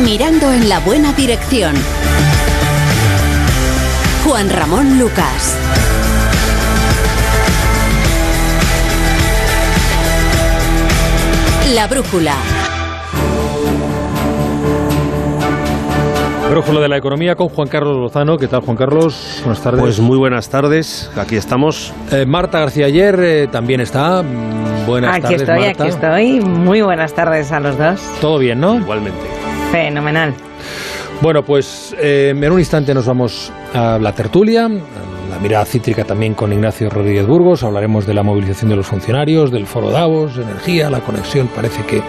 Mirando en la buena dirección. Juan Ramón Lucas. La brújula. Brújula de la economía con Juan Carlos Lozano. ¿Qué tal, Juan Carlos? Buenas tardes. Pues muy buenas tardes. Aquí estamos. Eh, Marta García ayer eh, también está. Mm, Buenas aquí tardes, estoy, Marta. aquí estoy. Muy buenas tardes a los dos. Todo bien, ¿no? Igualmente. Fenomenal. Bueno, pues eh, en un instante nos vamos a la tertulia, mirada cítrica también con Ignacio Rodríguez Burgos. Hablaremos de la movilización de los funcionarios, del foro Davos, energía, la conexión. Parece que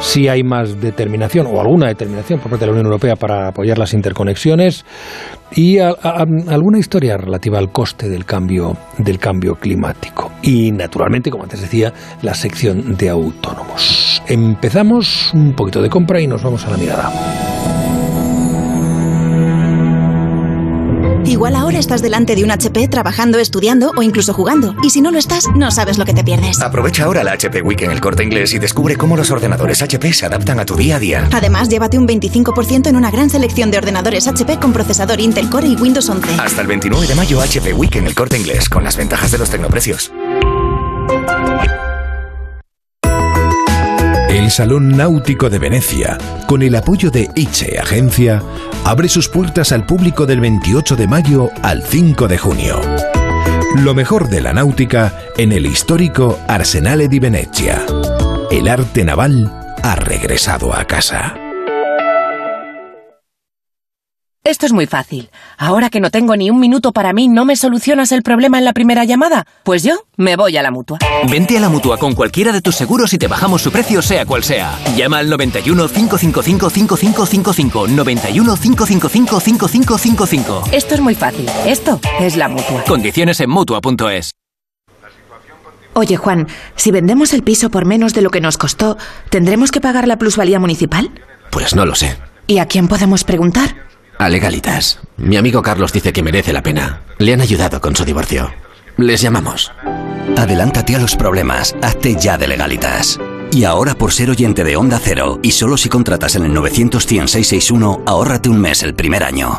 sí hay más determinación o alguna determinación por parte de la Unión Europea para apoyar las interconexiones y alguna historia relativa al coste del cambio del cambio climático. Y naturalmente, como antes decía, la sección de autónomos. Empezamos un poquito de compra y nos vamos a la mirada. Igual ahora estás delante de un HP trabajando, estudiando o incluso jugando. Y si no lo estás, no sabes lo que te pierdes. Aprovecha ahora la HP Week en el corte inglés y descubre cómo los ordenadores HP se adaptan a tu día a día. Además, llévate un 25% en una gran selección de ordenadores HP con procesador Intel Core y Windows 11. Hasta el 29 de mayo HP Week en el corte inglés con las ventajas de los tecnoprecios. El Salón Náutico de Venecia, con el apoyo de ICHE Agencia, abre sus puertas al público del 28 de mayo al 5 de junio. Lo mejor de la náutica en el histórico Arsenale di Venezia. El arte naval ha regresado a casa. Esto es muy fácil. Ahora que no tengo ni un minuto para mí, ¿no me solucionas el problema en la primera llamada? Pues yo me voy a la mutua. Vente a la mutua con cualquiera de tus seguros y te bajamos su precio, sea cual sea. Llama al 91 555 5555. 91 555 5555. Esto es muy fácil. Esto es la mutua. Condiciones en mutua.es. Oye, Juan, si vendemos el piso por menos de lo que nos costó, ¿tendremos que pagar la plusvalía municipal? Pues no lo sé. ¿Y a quién podemos preguntar? A Legalitas. Mi amigo Carlos dice que merece la pena. Le han ayudado con su divorcio. Les llamamos. Adelántate a los problemas. Hazte ya de legalitas. Y ahora por ser oyente de Onda Cero y solo si contratas en el 900-100-661, ahórrate un mes el primer año.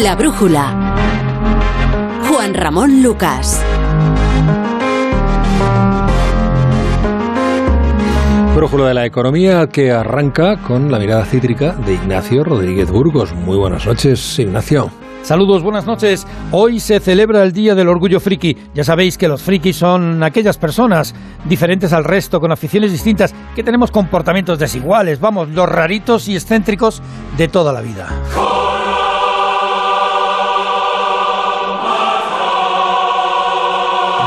La brújula. Juan Ramón Lucas. Brújula de la economía que arranca con la mirada cítrica de Ignacio Rodríguez Burgos. Muy buenas noches, Ignacio. Saludos, buenas noches. Hoy se celebra el Día del Orgullo Friki. Ya sabéis que los frikis son aquellas personas diferentes al resto, con aficiones distintas, que tenemos comportamientos desiguales, vamos, los raritos y excéntricos de toda la vida.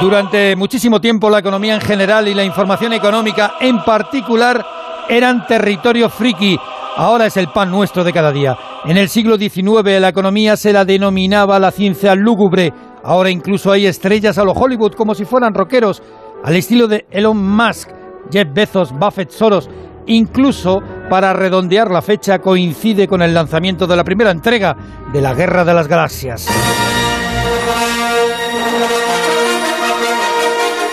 Durante muchísimo tiempo la economía en general y la información económica en particular eran territorio friki. Ahora es el pan nuestro de cada día. En el siglo XIX la economía se la denominaba la ciencia lúgubre. Ahora incluso hay estrellas a lo Hollywood como si fueran rockeros, al estilo de Elon Musk, Jeff Bezos, Buffett, Soros. Incluso, para redondear la fecha, coincide con el lanzamiento de la primera entrega de la Guerra de las Galaxias.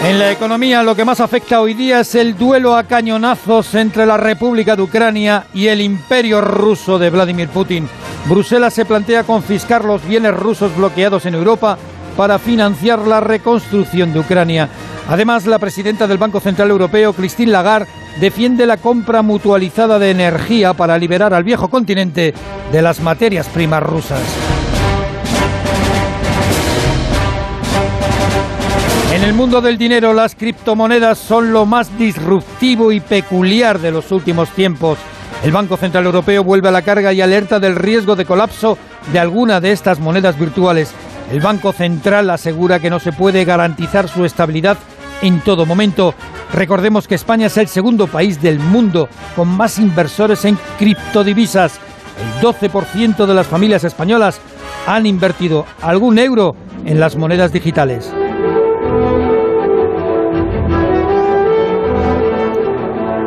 En la economía lo que más afecta hoy día es el duelo a cañonazos entre la República de Ucrania y el imperio ruso de Vladimir Putin. Bruselas se plantea confiscar los bienes rusos bloqueados en Europa para financiar la reconstrucción de Ucrania. Además, la presidenta del Banco Central Europeo, Christine Lagarde, defiende la compra mutualizada de energía para liberar al viejo continente de las materias primas rusas. En el mundo del dinero, las criptomonedas son lo más disruptivo y peculiar de los últimos tiempos. El Banco Central Europeo vuelve a la carga y alerta del riesgo de colapso de alguna de estas monedas virtuales. El Banco Central asegura que no se puede garantizar su estabilidad en todo momento Recordemos que España es el segundo país del mundo con más inversores en criptodivisas. El 12% de las familias españolas han invertido algún euro en las monedas digitales.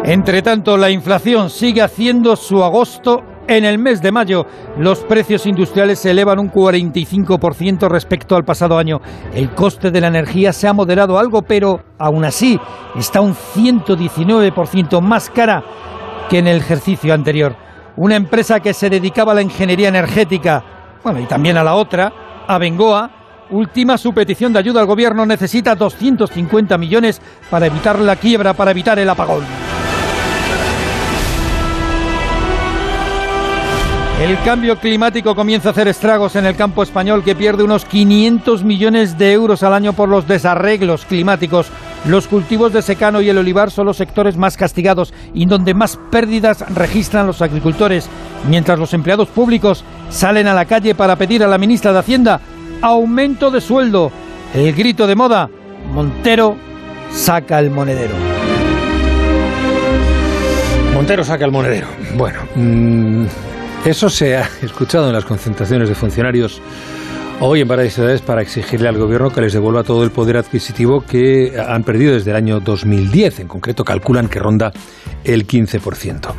Entre tanto, la inflación sigue haciendo su agosto. En el mes de mayo, los precios industriales se elevan un 45% respecto al pasado año. El coste de la energía se ha moderado algo, pero aún así está un 119% más cara que en el ejercicio anterior. Una empresa que se dedicaba a la ingeniería energética, bueno, y también a la otra, a Bengoa, Última su petición de ayuda al gobierno necesita 250 millones para evitar la quiebra, para evitar el apagón. El cambio climático comienza a hacer estragos en el campo español que pierde unos 500 millones de euros al año por los desarreglos climáticos. Los cultivos de secano y el olivar son los sectores más castigados y donde más pérdidas registran los agricultores, mientras los empleados públicos salen a la calle para pedir a la ministra de Hacienda aumento de sueldo. El grito de moda, Montero saca el monedero. Montero saca el monedero. Bueno, mmm, eso se ha escuchado en las concentraciones de funcionarios hoy en varias ciudades para exigirle al gobierno que les devuelva todo el poder adquisitivo que han perdido desde el año 2010. En concreto, calculan que ronda el 15%.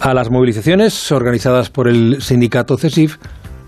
A las movilizaciones organizadas por el sindicato CESIF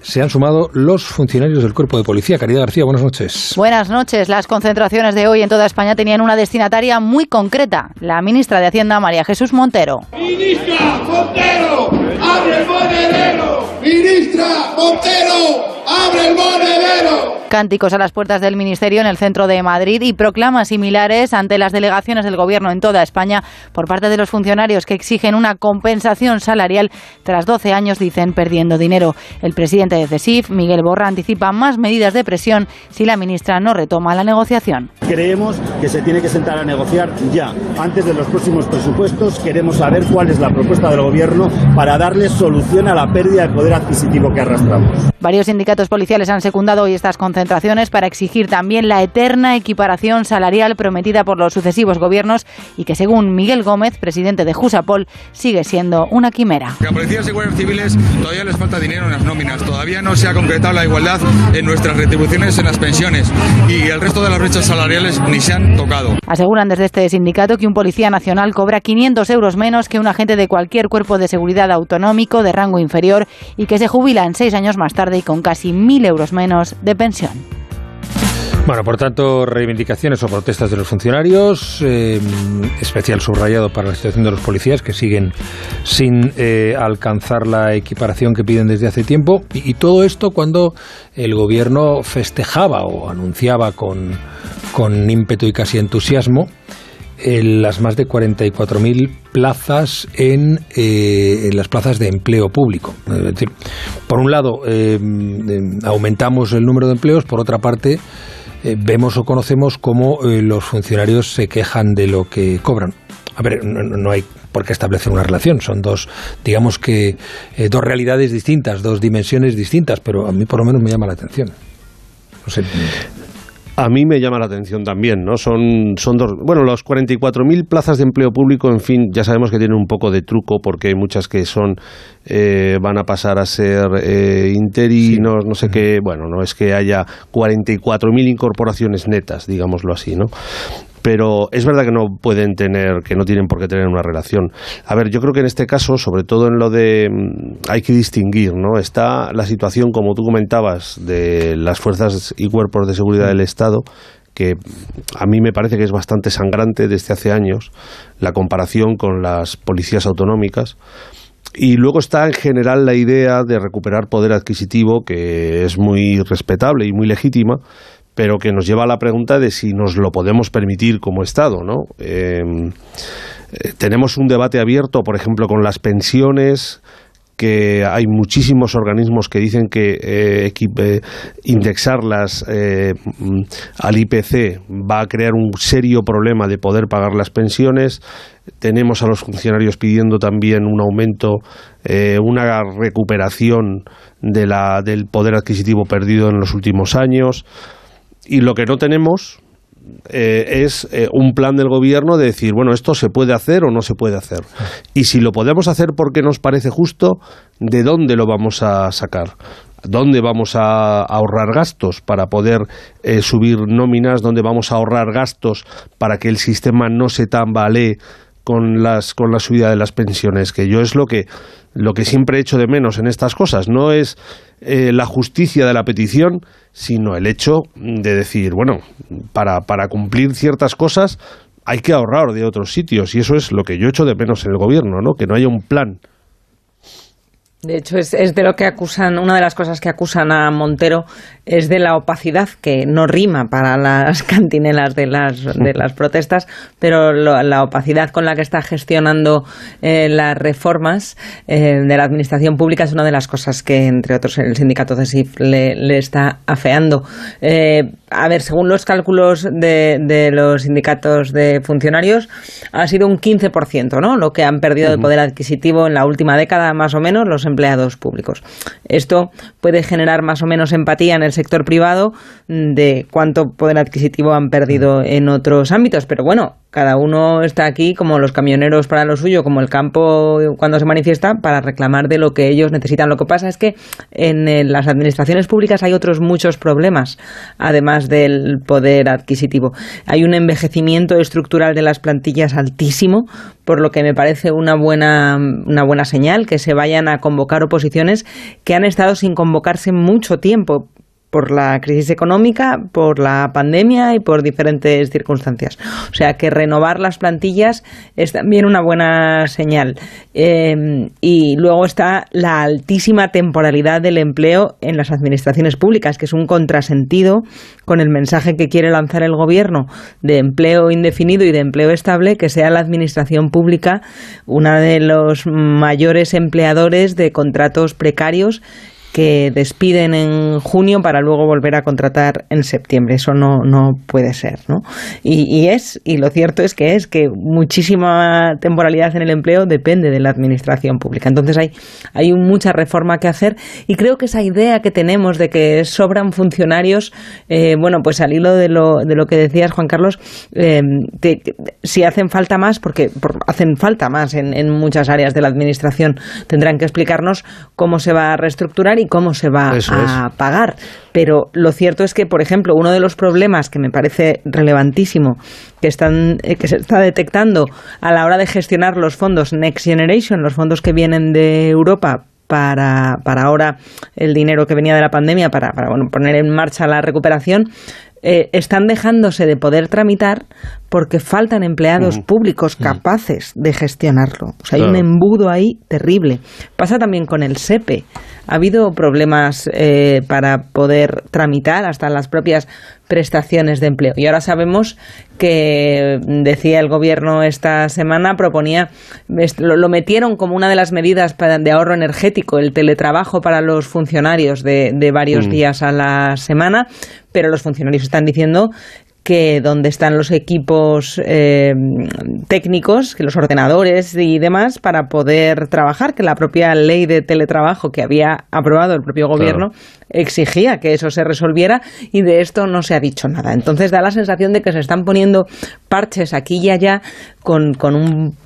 se han sumado los funcionarios del Cuerpo de Policía. Caridad García, buenas noches. Buenas noches. Las concentraciones de hoy en toda España tenían una destinataria muy concreta, la ministra de Hacienda, María Jesús Montero. ¡Ministra Montero! ¡Abre el monedero! ¡Ministra Montero! ¡Abre el monedero! Cánticos a las puertas del Ministerio en el centro de Madrid y proclamas similares ante las delegaciones del Gobierno en toda España por parte de los funcionarios que exigen una compensación salarial tras 12 años, dicen, perdiendo dinero. El presidente de CESIF, Miguel Borra, anticipa más medidas de presión si la ministra no retoma la negociación. Creemos que se tiene que sentar a negociar ya. Antes de los próximos presupuestos queremos saber cuál es la propuesta del Gobierno para darle solución a la pérdida de poder adquisitivo que arrastramos. Varios sindicatos policiales han secundado hoy estas concentraciones para exigir también la eterna equiparación salarial prometida por los sucesivos gobiernos y que, según Miguel Gómez, presidente de Jusapol, sigue siendo una quimera. A policías y guardias civiles todavía les falta dinero en las nóminas, todavía no se ha concretado la igualdad en nuestras retribuciones en las pensiones y el resto de las brechas salariales ni se han tocado. Aseguran desde este sindicato que un policía nacional cobra 500 euros menos que un agente de cualquier cuerpo de seguridad autonómico de rango inferior y que se jubila en seis años más tarde y con casi 1.000 euros menos de pensión. Bueno, por tanto, reivindicaciones o protestas de los funcionarios, eh, especial subrayado para la situación de los policías que siguen sin eh, alcanzar la equiparación que piden desde hace tiempo. Y, todo esto cuando el gobierno festejaba o anunciaba con, con ímpetu y casi entusiasmo las más de 44.000 plazas en, eh, en, las plazas de empleo público. Es decir, por un lado, aumentamos el número de empleos, por otra parte, eh, vemos o conocemos cómo eh, los funcionarios se quejan de lo que cobran. A ver, no, hay por qué establecer una relación, son dos, digamos que, eh, dos realidades distintas, dos dimensiones distintas, pero a mí por lo menos me llama la atención. No sé. A mí me llama la atención también, ¿no? Son, son dos. Bueno, los 44.000 plazas de empleo público, en fin, ya sabemos que tienen un poco de truco porque hay muchas que son. Eh, van a pasar a ser eh, interinos, no sé qué. Bueno, no es que haya 44.000 incorporaciones netas, digámoslo así, ¿no? Pero es verdad que no pueden tener, que no tienen por qué tener una relación. A ver, yo creo que en este caso, sobre todo en lo de, mm, hay que distinguir, ¿no? Está la situación, como tú comentabas, de las fuerzas y cuerpos de seguridad del Estado, que a mí me parece que es bastante sangrante desde hace años, la comparación con las policías autonómicas. Y luego está en general la idea de recuperar poder adquisitivo, que es muy respetable y muy legítima, pero que nos lleva a la pregunta de si nos lo podemos permitir como Estado, ¿no? Em, eh, tenemos un debate abierto, por ejemplo, con las pensiones, que hay muchísimos organismos que dicen que eh, eh, indexarlas mm, al IPC va a crear un serio problema de poder pagar las pensiones. Tenemos a los funcionarios pidiendo también un aumento, una recuperación de la, del poder adquisitivo perdido en los últimos años. Y lo que no tenemos, eh, es eh, un plan del gobierno de decir, bueno, esto se puede hacer o no se puede hacer. Y si lo podemos hacer porque nos parece justo, ¿de dónde lo vamos a sacar? ¿Dónde vamos a ahorrar gastos para poder eh, subir nóminas? ¿Dónde vamos a ahorrar gastos para que el sistema no se tambalee con, las, con la subida de las pensiones? Que yo es lo que, lo que siempre he hecho de menos en estas cosas. No es eh, la justicia de la petición, sino el hecho de decir, bueno, para, para cumplir ciertas cosas hay que ahorrar de otros sitios. Y eso es lo que yo echo de menos en el gobierno, ¿no? Que no haya un plan de hecho, es, es, de lo que acusan, una de las cosas que acusan a Montero es de la opacidad, que no rima para las cantinelas de las, de las protestas, pero lo, la opacidad con la que está gestionando eh, las reformas eh, de la administración pública es una de las cosas que, entre otros, el sindicato CESIF le, le está afeando. Eh, a ver, según los cálculos de, de, los sindicatos de funcionarios, ha sido un 15%, ¿no? Lo que han perdido de poder adquisitivo en la última década, más o menos, los empleados públicos. Esto puede generar más o menos empatía en el sector privado de cuánto poder adquisitivo han perdido en otros ámbitos, pero bueno, cada uno está aquí como los camioneros para lo suyo, como el campo cuando se manifiesta para reclamar de lo que ellos necesitan. Lo que pasa es que en las administraciones públicas hay otros muchos problemas, además del poder adquisitivo. Hay un envejecimiento estructural de las plantillas altísimo, por lo que me parece una buena, una buena señal que se vayan a convocar oposiciones que han estado sin convocarse mucho tiempo por la crisis económica, por la pandemia y por diferentes circunstancias. O sea que renovar las plantillas es también una buena señal. Eh, y luego está la altísima temporalidad del empleo en las administraciones públicas, que es un contrasentido con el mensaje que quiere lanzar el gobierno de empleo indefinido y de empleo estable, que sea la administración pública una de los mayores empleadores de contratos precarios que despiden en junio para luego volver a contratar en septiembre. Eso no, no puede ser, ¿no? Y, y, es, y lo cierto es que es que muchísima temporalidad en el empleo depende de la administración pública. Entonces hay, hay mucha reforma que hacer y creo que esa idea que tenemos de que sobran funcionarios, eh, bueno, pues al hilo de lo, de lo que decías, Juan Carlos, eh, si hacen falta más, porque por, hacen falta más en, en muchas áreas de la administración, tendrán que explicarnos cómo se va a reestructurar y cómo se va Eso a es. pagar. Pero lo cierto es que, por ejemplo, uno de los problemas que me parece relevantísimo que, están, eh, que se está detectando a la hora de gestionar los fondos Next Generation, los fondos que vienen de Europa para, para ahora el dinero que venía de la pandemia, para, para bueno, poner en marcha la recuperación, eh, están dejándose de poder tramitar porque faltan empleados públicos capaces de gestionarlo. O sea, hay un embudo ahí terrible. Pasa también con el SEPE. Ha habido problemas eh, para poder tramitar hasta las propias prestaciones de empleo. Y ahora sabemos que, decía el gobierno esta semana, proponía, lo, metieron como una de las medidas para, de ahorro energético, el teletrabajo para los funcionarios de, de varios mm. días a la semana, pero los funcionarios están diciendo que donde están los equipos eh, técnicos, que los ordenadores y demás, para poder trabajar, que la propia ley de teletrabajo que había aprobado el propio gobierno claro. exigía que eso se resolviera y de esto no se ha dicho nada. Entonces da la sensación de que se están poniendo parches aquí y allá con, con un...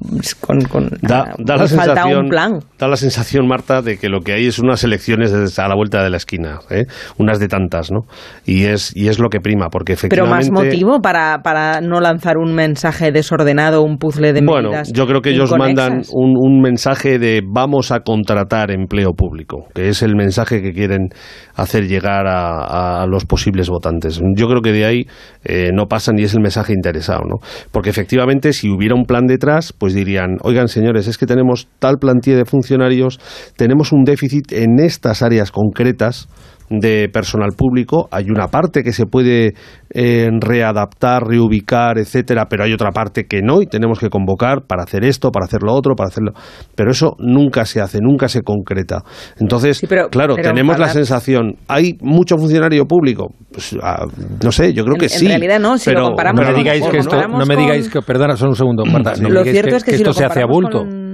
Con, con, da, da la falta sensación, un plan. Da la sensación, Marta, de que lo que hay es unas elecciones a la vuelta de la esquina, ¿eh? unas de tantas, ¿no? Y es, y es lo que prima, porque efectivamente... Pero más motivo para, para no lanzar un mensaje desordenado, un puzzle de medidas Bueno, yo creo que ellos mandan un, un, mensaje de vamos a contratar empleo público, que es el mensaje que quieren hacer llegar a, a los posibles votantes. Yo creo que de ahí eh, no pasan y es el mensaje interesado, ¿no? Porque efectivamente si hubiera un plan detrás, pues dirían, oigan señores, es que tenemos tal plantilla de funcionarios, tenemos un déficit en estas áreas concretas, de personal público, hay una parte que se puede eh, readaptar, reubicar, etcétera, pero hay otra parte que no y tenemos que convocar para hacer esto, para hacer lo otro, para hacerlo. Pero eso nunca se hace, nunca se concreta. Entonces, sí, pero, claro, pero tenemos la sensación, ¿hay mucho funcionario público? Pues, ah, no sé, yo creo en, que en sí. En realidad no, si pero lo comparamos no me digáis con, que esto, no me digáis que, perdona, solo un segundo, Marta, no lo cierto que, es que, que si esto se hace a bulto. Con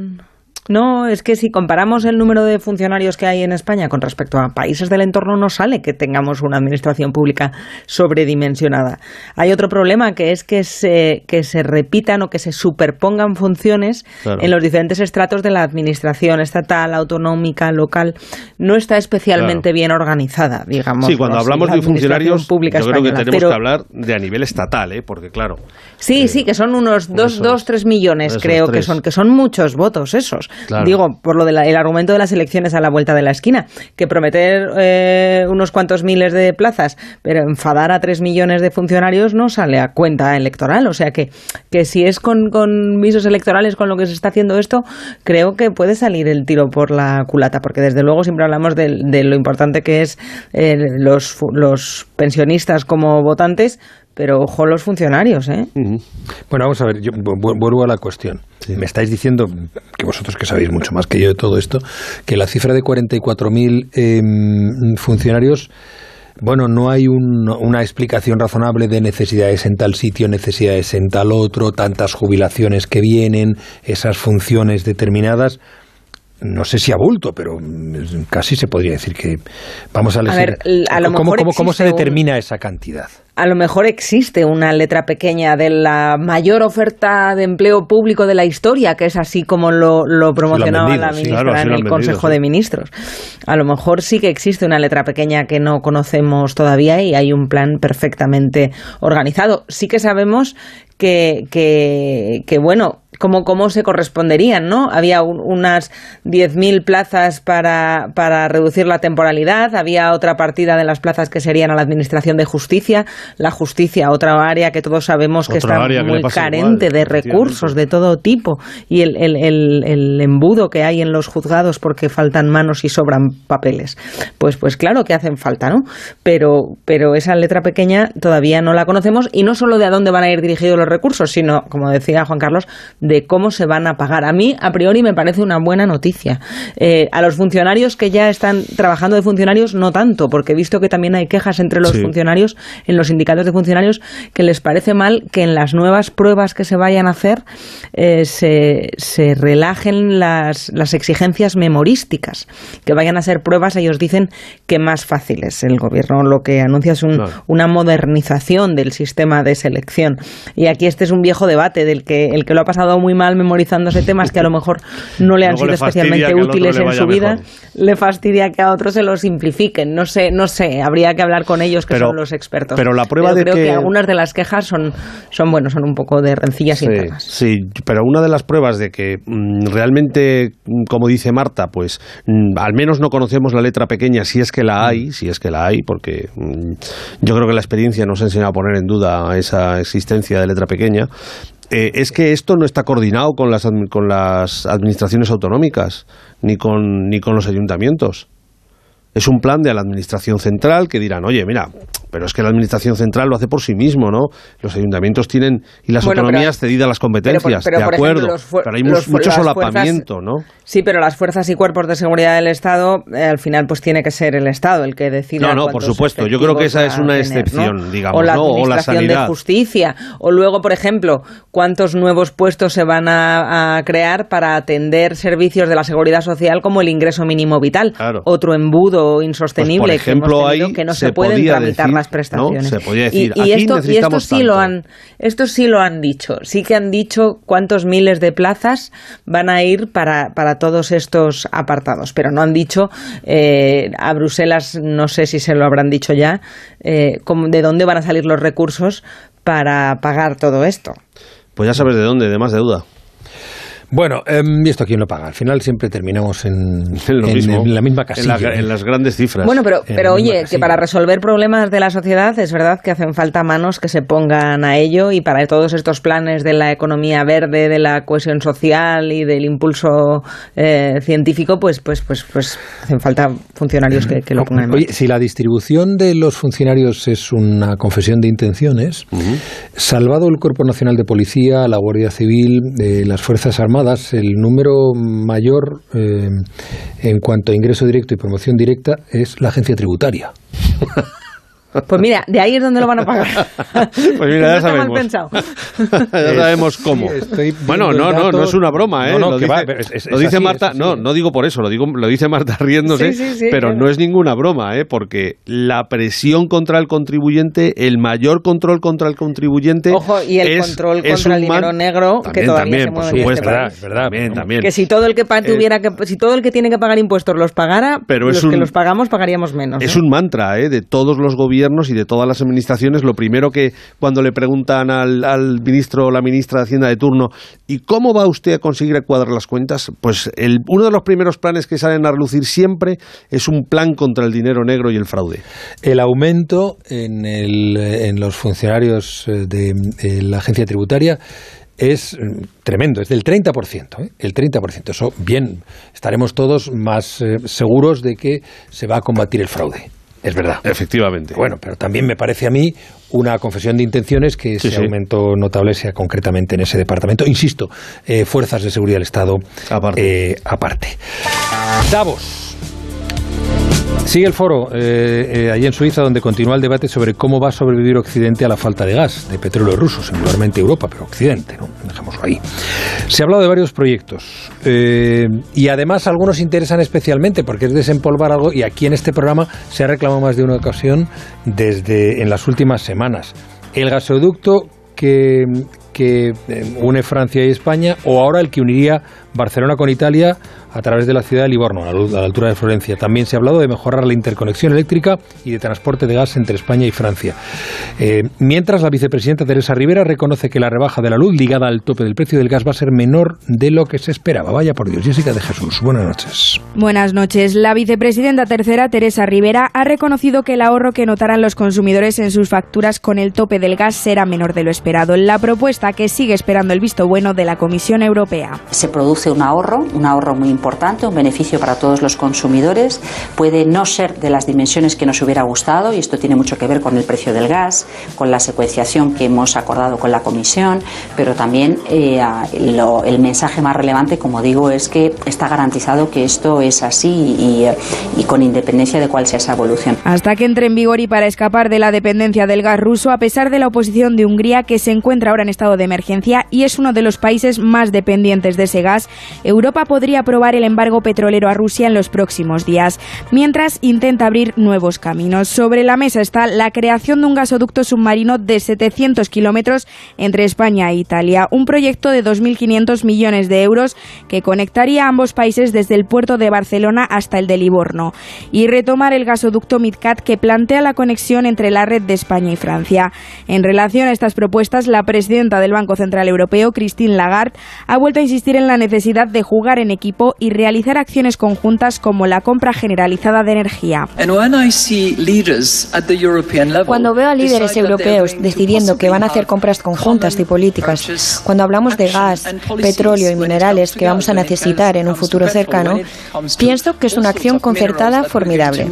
No, es que si comparamos el número de funcionarios que hay en España con respecto a países del entorno, no sale que tengamos una administración pública sobredimensionada. Hay otro problema que es que se, que se repitan o que se superpongan funciones Claro. en los diferentes estratos de la administración estatal, autonómica, local. No está especialmente Claro. bien organizada, digamos. Sí, cuando hablamos la de funcionarios, pública yo creo que tenemos Pero- que hablar de a nivel estatal, ¿eh? porque claro, Sí, sí, que son unos dos, eso dos, tres millones, Eso es, creo que son, que son muchos votos esos. Digo, por lo del argumento de las elecciones a la vuelta de la esquina, que prometer eh, unos cuantos miles de plazas, pero enfadar a tres millones de funcionarios no sale a cuenta electoral. O sea que, que si es con, con visos electorales con lo que se está haciendo esto, creo que puede salir el tiro por la culata, porque desde luego siempre hablamos de, de lo importante que es eh, los, los pensionistas como votantes, pero ojo los funcionarios, ¿eh? Bueno, vamos a ver, yo vu- vu- vuelvo a la cuestión. Me estáis diciendo, que vosotros que sabéis mucho más que yo de todo esto, que la cifra de 44.000 em, funcionarios, bueno, no hay un- una explicación razonable de necesidades en tal sitio, necesidades en tal otro, tantas jubilaciones que vienen, esas funciones determinadas. No sé si a bulto, pero mm, casi se podría decir que vamos a A ver, a lo ¿Cómo, mejor cómo- cómo se un- determina esa cantidad? a lo mejor existe una letra pequeña de la mayor oferta de empleo público de la historia, que es así como lo, lo promocionaba vendido, la sí, ministra claro, en el Consejo sí. de Ministros. A lo mejor sí que existe una letra pequeña que no conocemos todavía y hay un plan perfectamente organizado. Sí que sabemos que, que, que, bueno, cómo, cómo se corresponderían, ¿no? Había un- unas 10.000 plazas para, para reducir la temporalidad, había otra partida de las plazas que serían a la Administración de Justicia, la justicia, otra área que todos sabemos que Otra está que muy carente igual, de recursos de todo tipo y el, el, el, el embudo que hay en los juzgados porque faltan manos y sobran papeles. Pues, pues claro que hacen falta, ¿no? Pero, pero esa letra pequeña todavía no la conocemos y no solo de a dónde van a ir dirigidos los recursos, sino, como decía Juan Carlos, de cómo se van a pagar. A mí, a priori, me parece una buena noticia. Eh, a los funcionarios que ya están trabajando de funcionarios, no tanto, porque he visto que también hay quejas entre los Sí. funcionarios, en los sindicatos de funcionarios, que les parece mal que en las nuevas pruebas que se vayan a hacer eh, se, se relajen las, las exigencias memorísticas, que vayan a ser pruebas, ellos dicen que más fáciles. El gobierno lo que anuncia es un- Claro. una modernización del sistema de selección. Y aquí este es un viejo debate del que el que lo ha pasado muy mal memorizándose temas que a lo mejor no le han Luego sido le especialmente útiles le en su vida, mejor. le fastidia que a otros se lo simplifiquen. No sé, no sé, habría que hablar con ellos que Pero- son los expertos. pero la prueba Pero de creo que... que- algunas de las quejas son, son bueno, son un poco de rencillas Sí, internas. sí, pero una de las pruebas de que mm, realmente, mm, como dice Marta, pues mm, al menos no conocemos la letra pequeña, si es que la hay, si es que la hay, porque yo creo que la experiencia nos ha enseñado a poner en duda esa existencia de letra pequeña. eh, es que esto no está coordinado con las, con las administraciones autonómicas ni con, ni con los ayuntamientos. Es un plan de la Administración Central que dirán, oye, mira, pero es que la Administración Central lo hace por sí mismo, ¿no? Los ayuntamientos tienen y las Bueno, pero- autonomías cedidas las competencias, pero, de acuerdo. ejemplo, pero hay los mucho solapamiento, fuerzas- ¿no? Sí, pero las fuerzas y cuerpos de seguridad del Estado, eh, al final, pues tiene que ser el Estado el que decida. No, no, por supuesto. Yo creo que esa es una tener, excepción, ¿no? digamos, o la ¿no? O la administración sanidad. de justicia. O luego, por ejemplo, cuántos nuevos puestos se van a, a crear para atender servicios de la seguridad social como el ingreso mínimo vital. Claro. Otro embudo insostenible Pues, por ejemplo, que, hemos tenido, ahí que no se se, pueden tramitar decir, las prestaciones. ¿no? Se podía Y- decir, y, aquí esto, y esto sí lo han esto sí lo han dicho. Sí que han dicho cuántos miles de plazas van a ir para, para todos estos apartados. Pero no han dicho, eh, a Bruselas, no sé si se lo habrán dicho ya, eh, cómo- de dónde van a salir los recursos para pagar todo esto. Pues ya sabes de dónde, de más deuda. Bueno, em, ¿y esto quién lo paga? Al final siempre terminamos en, lo en- mismo. en la misma En, casilla. la- en las grandes cifras. Bueno, pero, pero oye, que para resolver problemas de la sociedad es verdad que hacen falta manos que se pongan a ello y para todos estos planes de la economía verde, de la cohesión social y del impulso eh, científico, pues, pues, pues, pues hacen falta funcionarios que, que lo pongan en marcha. Oye, si la distribución de los funcionarios es una confesión de intenciones, salvado el Cuerpo Nacional de Policía, la Guardia Civil, eh, las Fuerzas Armadas, el número mayor eh, en cuanto a ingreso directo y promoción directa es la agencia tributaria. Pues mira, de ahí es donde lo van a pagar. Pues mira, ya mal sabemos. pensado. ya sabemos cómo. Bueno, no, no, no es una broma, ¿eh? No, no, lo dice, va, pero es- es- lo es dice así, Marta, así. no, no digo por eso, lo digo, lo dice Marta riéndose, Sí, sí, sí, pero claro. no es ninguna broma, ¿eh? Porque la presión contra el contribuyente, el mayor control contra el contribuyente, Ojo, y el es- control es contra el man- dinero negro, que todavía también, se por mueve en este supuesto, verdad, también, también. Que si todo el que Eh, tuviera que, si todo el que tiene que pagar impuestos los pagara, Pero los es que un- los pagamos pagaríamos menos. Es ¿eh? un mantra ¿eh? de todos los gobiernos y de todas las administraciones. Lo primero que cuando le preguntan al, al ministro o la ministra de Hacienda de turno, ¿y cómo va usted a conseguir cuadrar las cuentas? Pues el, uno de los primeros planes que salen a relucir siempre es un plan contra el dinero negro y el fraude. El aumento en, el, en los funcionarios eh, de la agencia tributaria es mm, tremendo, es del 30%. ¿eh? El 30%. Eso, bien, estaremos todos más eh, seguros de que se va a combatir el fraude. Es verdad. Efectivamente. Bueno, pero también me parece a mí una confesión de intenciones que Sí, ese sí. aumento notable sea concretamente en ese departamento. Insisto, eh, fuerzas de seguridad del Estado aparte. aparte. Davos. Sigue el foro eh, eh, allí en Suiza donde continúa el debate sobre cómo va a sobrevivir Occidente a la falta de gas, de petróleo ruso, singularmente Europa, pero Occidente, ¿no? Dejémoslo ahí. Se ha hablado de varios proyectos eh, y además algunos interesan especialmente porque es desempolvar algo y aquí en este programa se ha reclamado más de una ocasión desde en las últimas semanas. El gasoducto que, que eh, une Francia y España o ahora el que uniría Barcelona con Italia a través de la ciudad de Livorno, a la, altura de Florencia. También se ha hablado de mejorar la interconexión eléctrica y de transporte de gas entre España y Francia. Eh, mientras, la vicepresidenta Teresa Rivera reconoce que la rebaja de la luz ligada al tope del precio del gas va a ser menor de lo que se esperaba. Vaya por Dios, Jessica de Jesús. Buenas noches. Buenas noches. La vicepresidenta tercera, Teresa Rivera, ha reconocido que el ahorro que notarán los consumidores en sus facturas con el tope del gas será menor de lo esperado. La propuesta que sigue esperando el visto bueno de la Comisión Europea. Se produce un ahorro, un ahorro muy importante, un beneficio para todos los consumidores. Puede no ser de las dimensiones que nos hubiera gustado y esto tiene mucho que ver con el precio del gas, con la secuenciación que hemos acordado con la Comisión, pero también eh, lo- el mensaje más relevante, como digo, es que está garantizado que esto es así y, y con independencia de cuál sea esa evolución. Hasta que entre en vigor y para escapar de la dependencia del gas ruso, a pesar de la oposición de Hungría, que se encuentra ahora en estado de emergencia y es uno de los países más dependientes de ese gas, Europa podría aprobar el embargo petrolero a Rusia en los próximos días, mientras intenta abrir nuevos caminos. Sobre la mesa está la creación de un gasoducto submarino de 700 kilómetros entre España e Italia, un proyecto de 2.500 millones de euros que conectaría a ambos países desde el puerto de Barcelona hasta el de Livorno, y retomar el gasoducto Midcat que plantea la conexión entre la red de España y Francia. En relación a estas propuestas, la presidenta del Banco Central Europeo, Christine Lagarde, ha vuelto a insistir en la necesidad de jugar en equipo y realizar acciones conjuntas como la compra generalizada de energía. Cuando veo a líderes europeos decidiendo que van a hacer compras conjuntas y políticas, cuando hablamos de gas, petróleo y minerales que vamos a necesitar en un futuro cercano, pienso que es una acción concertada formidable.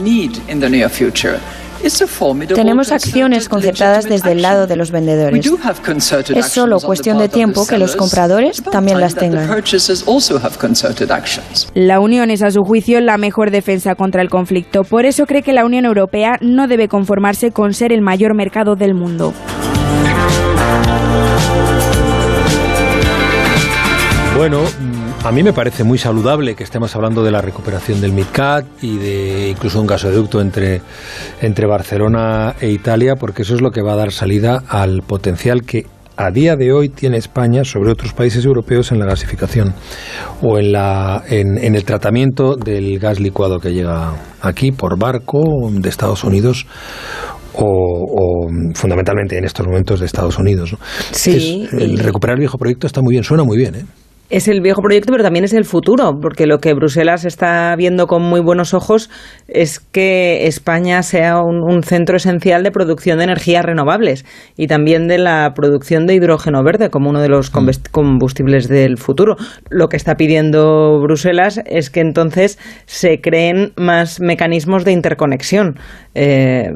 Tenemos acciones concertadas desde el lado de los vendedores. Es solo cuestión de tiempo que los compradores también las tengan. La Unión es, a su juicio, la mejor defensa contra el conflicto. Por eso cree que la Unión Europea no debe conformarse con ser el mayor mercado del mundo. Bueno, a mí me parece muy saludable que estemos hablando de la recuperación del MidCat y de incluso un gasoducto entre, entre Barcelona e Italia, porque eso es lo que va a dar salida al potencial que a día de hoy tiene España sobre otros países europeos en la gasificación o en, la, en, en el tratamiento del gas licuado que llega aquí por barco de Estados Unidos o, o, fundamentalmente en estos momentos de Estados Unidos. ¿no? Sí, Es- el recuperar el viejo proyecto está muy bien, suena muy bien. ¿eh? Es el viejo proyecto, pero también es el futuro, porque lo que Bruselas está viendo con muy buenos ojos es que España sea un, un centro esencial de producción de energías renovables y también de la producción de hidrógeno verde como uno de los combest- combustibles del futuro. Lo que está pidiendo Bruselas es que entonces se creen más mecanismos de interconexión eh,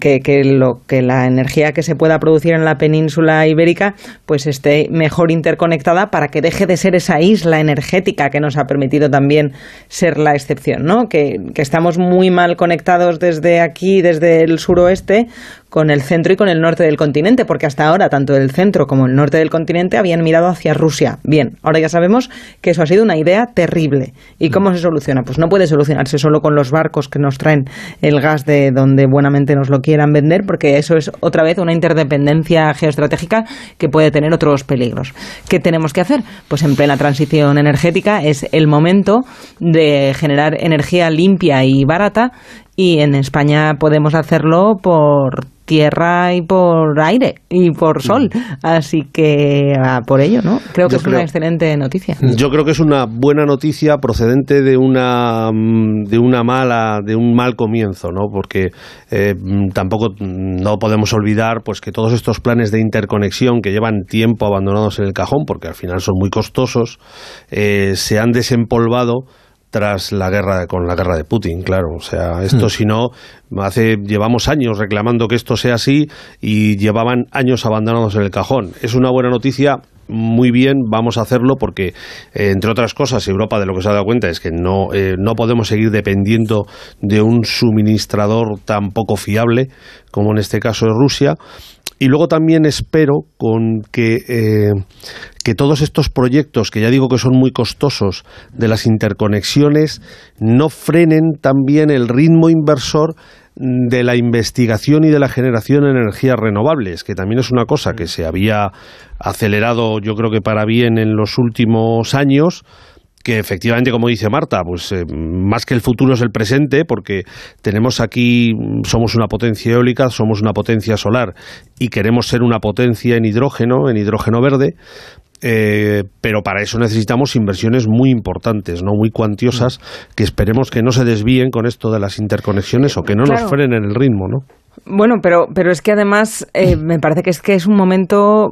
que, lo, que la energía que se pueda producir en la península ibérica pues esté mejor interconectada para que deje de ser esa isla energética que nos ha permitido también ser la excepción, ¿no? Que, que estamos muy mal conectados desde aquí, desde el suroeste, con el centro y con el norte del continente, porque hasta ahora tanto el centro como el norte del continente habían mirado hacia Rusia. Bien, ahora ya sabemos que eso ha sido una idea terrible. ¿Y cómo se soluciona? Pues no puede solucionarse solo con los barcos que nos traen el gas de donde buenamente nos lo quieran vender, porque eso es otra vez una interdependencia geoestratégica que puede tener otros peligros. ¿Qué tenemos que hacer? Pues en plena transición energética es el momento de generar energía limpia y barata y en España podemos hacerlo por tierra y por aire y por sol. Así que por ello, ¿no? Creo que es una excelente noticia. Yo creo que es una buena noticia procedente de una mm, de una mala de un mal comienzo, ¿no? Porque eh, mm, tampoco no podemos olvidar pues que todos estos planes de interconexión que llevan tiempo abandonados en el cajón, porque al final son muy costosos, eh, se han desempolvado tras la guerra con la guerra de Putin, claro. O sea, esto hmm. si no, hace llevamos años reclamando que esto sea así y llevaban años abandonados en el cajón. Es una buena noticia. Muy bien, vamos a hacerlo porque, eh, entre otras cosas, Europa de lo que se ha dado cuenta es que no, eh, no podemos seguir dependiendo de un suministrador tan poco fiable como en este caso es Rusia. Y luego también espero con que, eh, que todos estos proyectos, que ya digo que son muy costosos, de las interconexiones, no frenen también el ritmo inversor de la investigación y de la generación de energías renovables, que también es una cosa que se había acelerado yo creo que para bien en los últimos años, que efectivamente, como dice Marta, pues eh, más que el futuro es el presente, porque tenemos aquí, somos una potencia eólica, somos una potencia solar y queremos ser una potencia en hidrógeno, en hidrógeno verde, eh, pero para eso necesitamos inversiones muy importantes, no muy cuantiosas, mm. que esperemos que no se desvíen con esto de las interconexiones o que no nos frenen el ritmo, ¿no? Bueno, pero, pero es que además eh, me parece que es que es un momento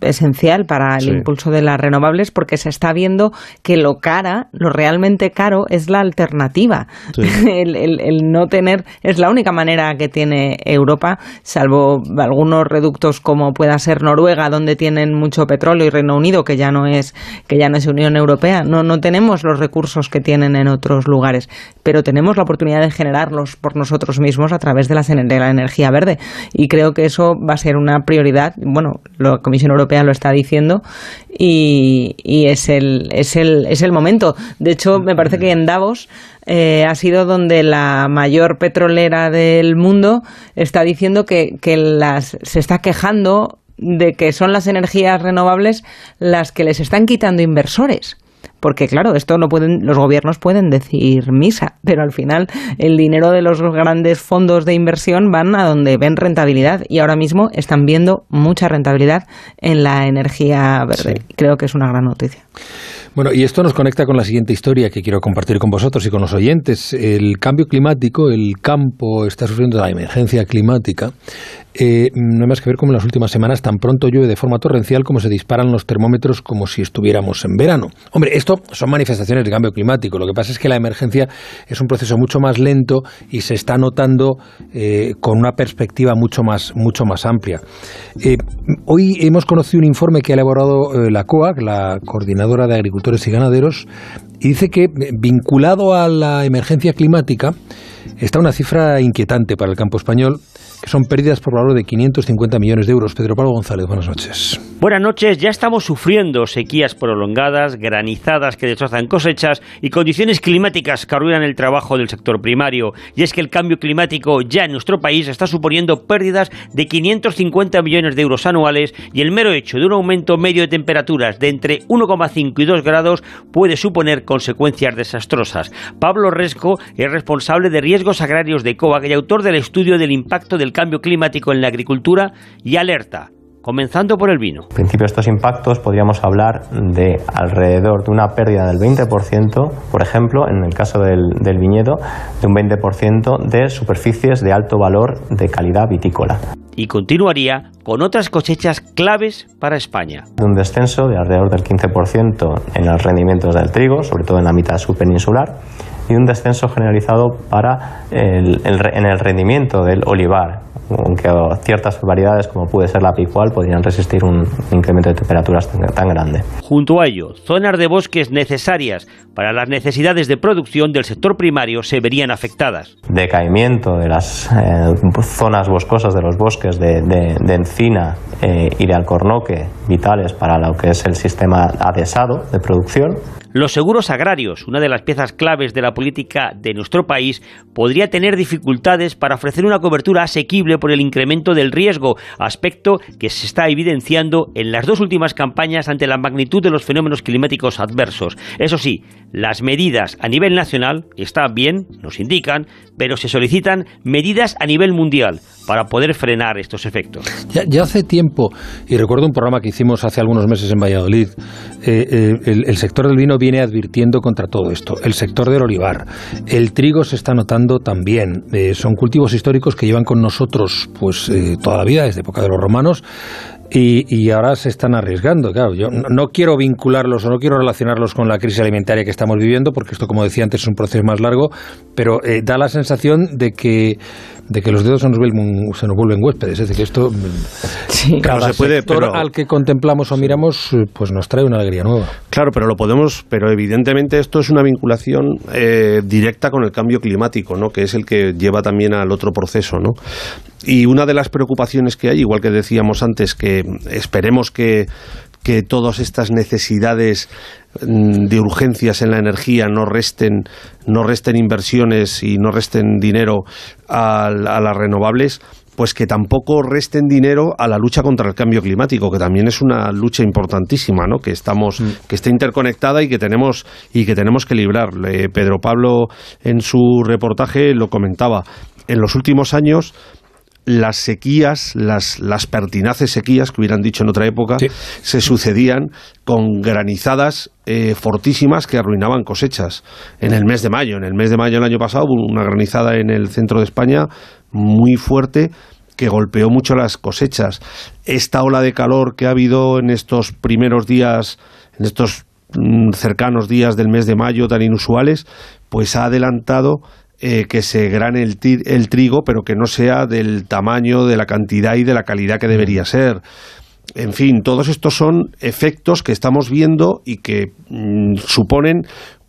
esencial para el impulso de las renovables porque se está viendo que lo cara, lo realmente caro es la alternativa. El, el, no tener es la única manera que tiene Europa, salvo algunos reductos como pueda ser Noruega, donde tienen mucho petróleo y Reino Unido, que ya no es que ya no es Unión Europea. No, no tenemos los recursos que tienen en otros lugares, pero tenemos la oportunidad de generarlos por nosotros mismos a través de las energías energía verde. Y creo que eso va a ser una prioridad. Bueno, la Comisión Europea lo está diciendo y, es, el, es, el, es el momento. De hecho, me parece que en Davos eh, ha sido donde la mayor petrolera del mundo está diciendo que, que las, se está quejando de que son las energías renovables las que les están quitando inversores porque claro, esto no pueden, los gobiernos pueden decir misa, pero al final el dinero de los grandes fondos de inversión van a donde ven rentabilidad y ahora mismo están viendo mucha rentabilidad en la energía verde. Creo que es una gran noticia. Bueno, y esto nos conecta con la siguiente historia que quiero compartir con vosotros y con los oyentes. El cambio climático, el campo está sufriendo la emergencia climática eh, no hay más que ver cómo en las últimas semanas tan pronto llueve de forma torrencial como se disparan los termómetros como si estuviéramos en verano. Hombre, esto son manifestaciones de cambio climático. Lo que pasa es que la emergencia es un proceso mucho más lento y se está notando eh, con una perspectiva mucho más, mucho más amplia. Eh, hoy hemos conocido un informe que ha elaborado la COAC, la Coordinadora de Agricultores y Ganaderos, y dice que vinculado a la emergencia climática está una cifra inquietante para el campo español son pérdidas por valor de 550 millones de euros. Pedro Pablo González, buenas noches. Buenas noches, ya estamos sufriendo sequías prolongadas, granizadas que destrozan cosechas y condiciones climáticas que arruinan el trabajo del sector primario. Y es que el cambio climático ya en nuestro país está suponiendo pérdidas de 550 millones de euros anuales y el mero hecho de un aumento medio de temperaturas de entre 1,5 y 2 grados puede suponer consecuencias desastrosas. Pablo Resco es responsable de riesgos agrarios de COAG y autor del estudio del impacto del cambio climático en la agricultura y alerta comenzando por el vino. En principio estos impactos podríamos hablar de alrededor de una pérdida del 20%, por ejemplo, en el caso del, del, viñedo, de un 20% de superficies de alto valor de calidad vitícola. Y continuaría con otras cosechas claves para España. Un descenso de alrededor del 15% en los rendimientos del trigo, sobre todo en la mitad subpeninsular, y un descenso generalizado para el, en el rendimiento del olivar, aunque ciertas variedades como puede ser la picual podrían resistir un incremento de temperaturas tan, grande. Junto a ello, zonas de bosques necesarias para las necesidades de producción del sector primario se verían afectadas. Decaimiento de las eh, zonas boscosas de los bosques de, encina eh, y de alcornoque vitales para lo que es el sistema adhesado de producción los seguros agrarios, una de las piezas claves de la política de nuestro país, podría tener dificultades para ofrecer una cobertura asequible por el incremento del riesgo, aspecto que se está evidenciando en las dos últimas campañas ante la magnitud de los fenómenos climáticos adversos. Eso sí, las medidas a nivel nacional están bien, nos indican, pero se solicitan medidas a nivel mundial para poder frenar estos efectos. Ya, hace tiempo, y recuerdo un programa que hicimos hace algunos meses en Valladolid, eh, eh, el, sector del vino viene advirtiendo contra todo esto. El sector del olivar, el trigo se está notando también. Eh, son cultivos históricos que llevan con nosotros pues toda la vida, desde época de los romanos. Y, ahora se están arriesgando. Claro, yo no, quiero vincularlos o no quiero relacionarlos con la crisis alimentaria que estamos viviendo, porque esto, como decía antes, es un proceso más largo, pero da la sensación de que de que los dedos se nos vuelven, se nos vuelven huéspedes. Es decir, que esto, sí, cada se puede, pero... al que contemplamos o miramos, pues nos trae una alegría nueva. Claro, pero lo podemos, pero evidentemente esto es una vinculación eh, directa con el cambio climático, ¿no? que es el que lleva también al otro proceso. ¿no? Y una de las preocupaciones que hay, igual que decíamos antes, que esperemos que que todas estas necesidades mm, de urgencias en la energía no resten, no resten inversiones y no resten dinero a, las renovables, pues que tampoco resten dinero a la lucha contra el cambio climático, que también es una lucha importantísima, ¿no? Que estamos, mm. que está interconectada y que tenemos y que tenemos que librar. Pedro Pablo en su reportaje lo comentaba. En los últimos años las sequías, las, las pertinaces sequías que hubieran dicho en otra época, se sucedían con granizadas eh, fortísimas que arruinaban cosechas. En el mes de mayo, en el mes de mayo del año pasado hubo una granizada en el centro de España muy fuerte que golpeó mucho las cosechas. Esta ola de calor que ha habido en estos primeros días, en estos mm, cercanos días del mes de mayo tan inusuales, pues ha adelantado eh, que se grane el, el, trigo, pero que no sea del tamaño, de la cantidad y de la calidad que debería ser. En fin, todos estos son efectos que estamos viendo y que mm, suponen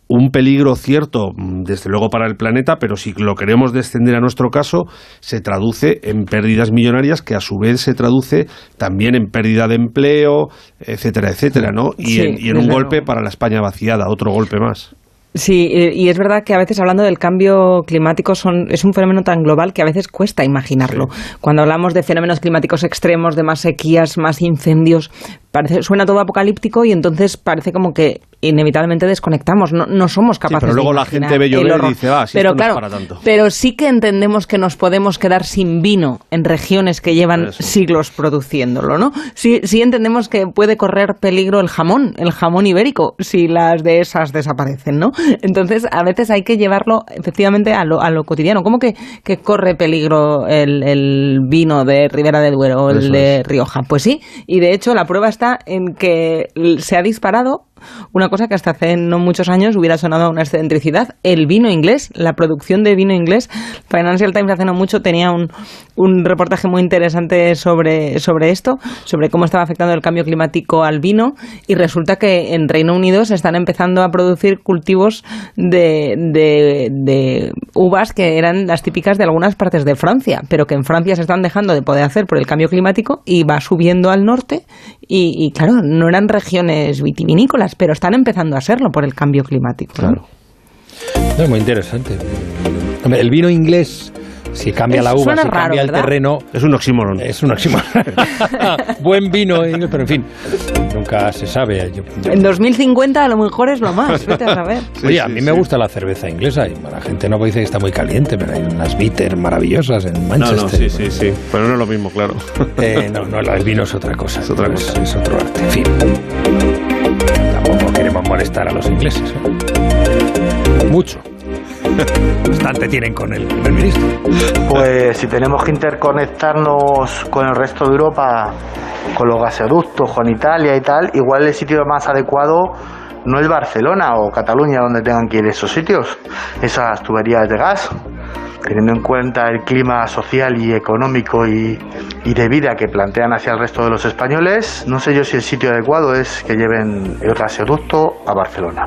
un peligro cierto, mm, desde luego para el planeta, pero si lo queremos descender a nuestro caso, se traduce en pérdidas millonarias que a su vez se traduce también en pérdida de empleo, etcétera, etcétera, ¿no? Y, en, y en un golpe para la España vaciada, otro golpe más. Sí, y es verdad que a veces hablando del cambio climático son, es un fenómeno tan global que a veces cuesta imaginarlo. Cuando hablamos de fenómenos climáticos extremos, de más sequías, más incendios, parece, suena todo apocalíptico y entonces parece como que inevitablemente desconectamos, no, no somos capaces pero luego la gente ve llover y dice, ah, si pero claro, para tanto. Pero sí que entendemos que nos podemos quedar sin vino en regiones que llevan siglos produciéndolo, ¿no? Sí, sí entendemos que puede correr peligro el jamón, el jamón ibérico, si las de esas desaparecen, ¿no? Entonces, a veces hay que llevarlo efectivamente a lo, a lo cotidiano. ¿Cómo que, que corre peligro el, el, vino de Ribera de Duero o el de Rioja? Pues sí, y de hecho la prueba está en que se ha disparado una cosa que hasta hace no muchos años hubiera sonado a una excentricidad, el vino inglés, la producción de vino inglés. Financial Times hace no mucho tenía un, un reportaje muy interesante sobre, sobre esto, sobre cómo estaba afectando el cambio climático al vino y resulta que en Reino Unido se están empezando a producir cultivos de, de, uvas que eran las típicas de algunas partes de Francia, pero que en Francia se están dejando de poder hacer por el cambio climático y va subiendo al norte y, y claro, no eran regiones vitivinícolas pero están empezando a serlo por el cambio climático. Claro. Es muy interesante. El vino inglés si cambia la uva, si cambia el terreno. Es un oxímoron. Es un oxímoron. Buen vino, pero en fin, nunca se sabe. en 2050 a lo mejor es lo más, vete a saber. Oye, a mí me gusta la cerveza inglesa y la gente no dice que está muy caliente, pero hay unas bitter maravillosas en Manchester. No, sí, sí, sí. Pero no es lo mismo, claro. Eh, no, no, el vino es otra cosa. Es otra cosa. Es, otro arte. En fin. Queremos molestar a los ingleses. ¿eh? Mucho. Bastante tienen con el primer ministro. Pues si tenemos que interconectarnos con el resto de Europa, con los gasoductos, con Italia y tal, igual el sitio más adecuado no es Barcelona o Cataluña donde tengan que ir esos sitios, esas tuberías de gas. Teniendo en cuenta el clima social y económico y, de vida que plantean hacia el resto de los españoles, no sé yo si el sitio adecuado es que lleven el gasoducto a Barcelona.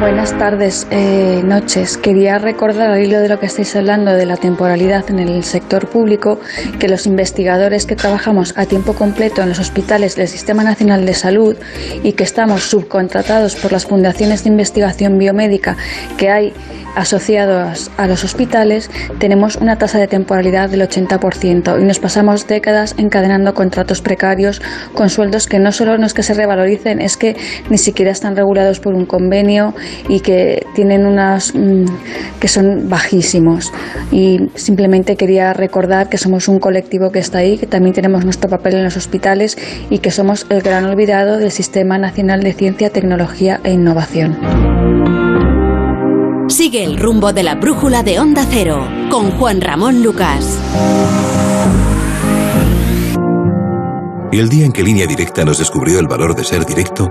Buenas tardes, eh, noches. Quería recordar al hilo de lo que estáis hablando de la temporalidad en el sector público, que los investigadores que trabajamos a tiempo completo en los hospitales del Sistema Nacional de Salud y que estamos subcontratados por las fundaciones de investigación biomédica que hay asociados a los hospitales, tenemos una tasa de temporalidad del 80% y nos pasamos décadas encadenando contratos precarios con sueldos que no solo no es que se revaloricen, es que ni siquiera están regulados por un convenio y que tienen unas mm, que son bajísimos. Y simplemente quería recordar que somos un colectivo que está ahí, que también tenemos nuestro papel en los hospitales y que somos el gran olvidado del Sistema Nacional de Ciencia, Tecnología e Innovación. Sigue el rumbo de la brújula de Onda Cero con Juan Ramón Lucas. El día en que Línea Directa nos descubrió el valor de ser directo,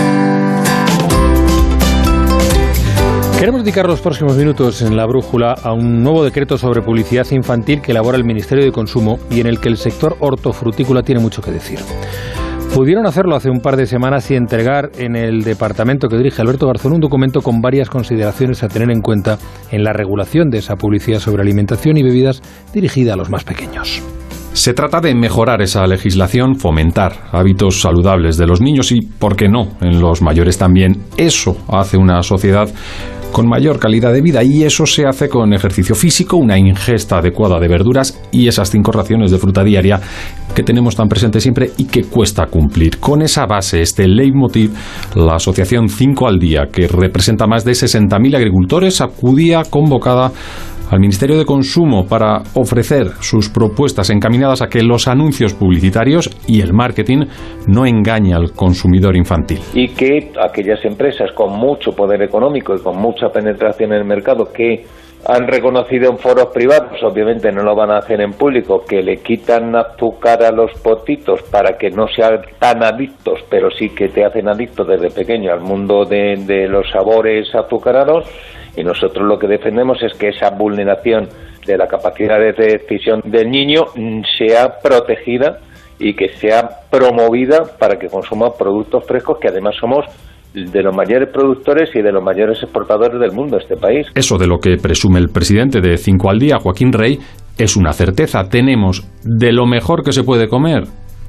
Queremos dedicar los próximos minutos en la brújula a un nuevo decreto sobre publicidad infantil que elabora el Ministerio de Consumo y en el que el sector hortofrutícola tiene mucho que decir. Pudieron hacerlo hace un par de semanas y entregar en el departamento que dirige Alberto Garzón un documento con varias consideraciones a tener en cuenta en la regulación de esa publicidad sobre alimentación y bebidas dirigida a los más pequeños. Se trata de mejorar esa legislación, fomentar hábitos saludables de los niños y, ¿por qué no?, en los mayores también. Eso hace una sociedad con mayor calidad de vida y eso se hace con ejercicio físico, una ingesta adecuada de verduras y esas cinco raciones de fruta diaria que tenemos tan presente siempre y que cuesta cumplir. Con esa base, este leitmotiv, la asociación 5 al día, que representa más de 60.000 agricultores, acudía convocada al Ministerio de Consumo para ofrecer sus propuestas encaminadas a que los anuncios publicitarios y el marketing no engañen al consumidor infantil. Y que aquellas empresas con mucho poder económico y con mucha penetración en el mercado que han reconocido en foros privados, obviamente no lo van a hacer en público, que le quitan azúcar a los potitos para que no sean tan adictos, pero sí que te hacen adicto desde pequeño al mundo de, de los sabores azucarados y nosotros lo que defendemos es que esa vulneración de la capacidad de decisión del niño sea protegida y que sea promovida para que consuma productos frescos que además somos de los mayores productores y de los mayores exportadores del mundo este país. Eso de lo que presume el presidente de Cinco al Día, Joaquín Rey, es una certeza. Tenemos de lo mejor que se puede comer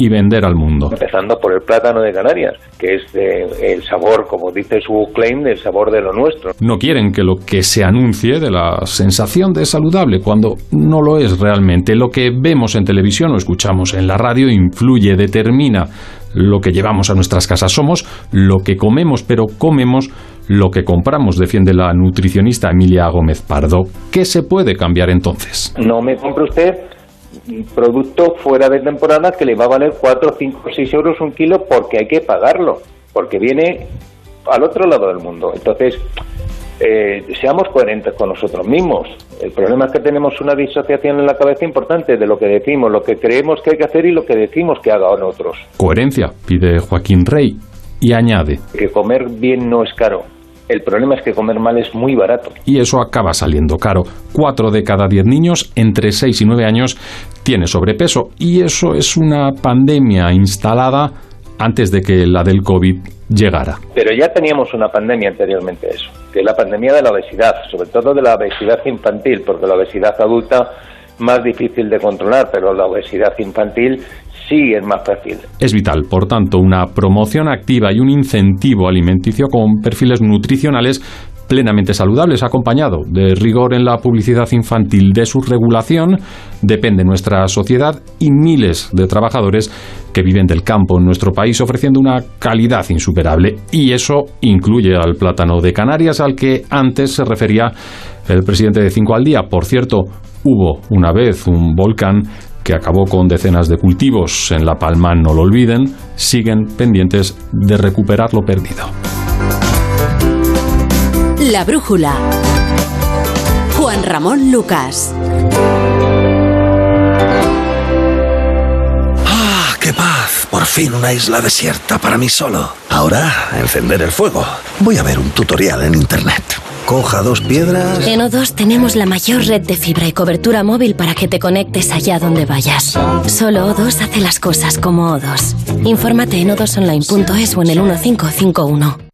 y vender al mundo. Empezando por el plátano de Canarias, que es el sabor, como dice su claim, del sabor de lo nuestro. No quieren que lo que se anuncie de la sensación de saludable, cuando no lo es realmente. Lo que vemos en televisión o escuchamos en la radio influye, determina lo que llevamos a nuestras casas. Somos lo que comemos, pero comemos lo que compramos, defiende la nutricionista Emilia Gómez Pardo. ¿Qué se puede cambiar entonces? No me compre usted producto fuera de temporada que le va a valer 4, 5, 6 euros un kilo porque hay que pagarlo, porque viene al otro lado del mundo. Entonces, eh, seamos coherentes con nosotros mismos. El problema es que tenemos una disociación en la cabeza importante de lo que decimos, lo que creemos que hay que hacer y lo que decimos que hagan otros. Coherencia, pide Joaquín Rey y añade. Que comer bien no es caro. El problema es que comer mal es muy barato. Y eso acaba saliendo caro. Cuatro de cada diez niños entre 6 y 9 años tiene sobrepeso. Y eso es una pandemia instalada antes de que la del COVID llegara. Pero ya teníamos una pandemia anteriormente a eso, que es la pandemia de la obesidad, sobre todo de la obesidad infantil, porque la obesidad adulta más difícil de controlar, pero la obesidad infantil Es vital, por tanto, una promoción activa y un incentivo alimenticio con perfiles nutricionales plenamente saludables, acompañado de rigor en la publicidad infantil. De su regulación depende nuestra sociedad y miles de trabajadores que viven del campo en nuestro país ofreciendo una calidad insuperable. Y eso incluye al plátano de Canarias al que antes se refería el presidente de Cinco al Día. Por cierto, hubo una vez un volcán que acabó con decenas de cultivos en La Palma, no lo olviden, siguen pendientes de recuperar lo perdido. La brújula. Juan Ramón Lucas. ¡Ah, qué paz! Por fin una isla desierta para mí solo. Ahora, encender el fuego. Voy a ver un tutorial en internet. Coja dos piedras. En O2 tenemos la mayor red de fibra y cobertura móvil para que te conectes allá donde vayas. Solo O2 hace las cosas como O2. Infórmate en o2online.es o en el 1551.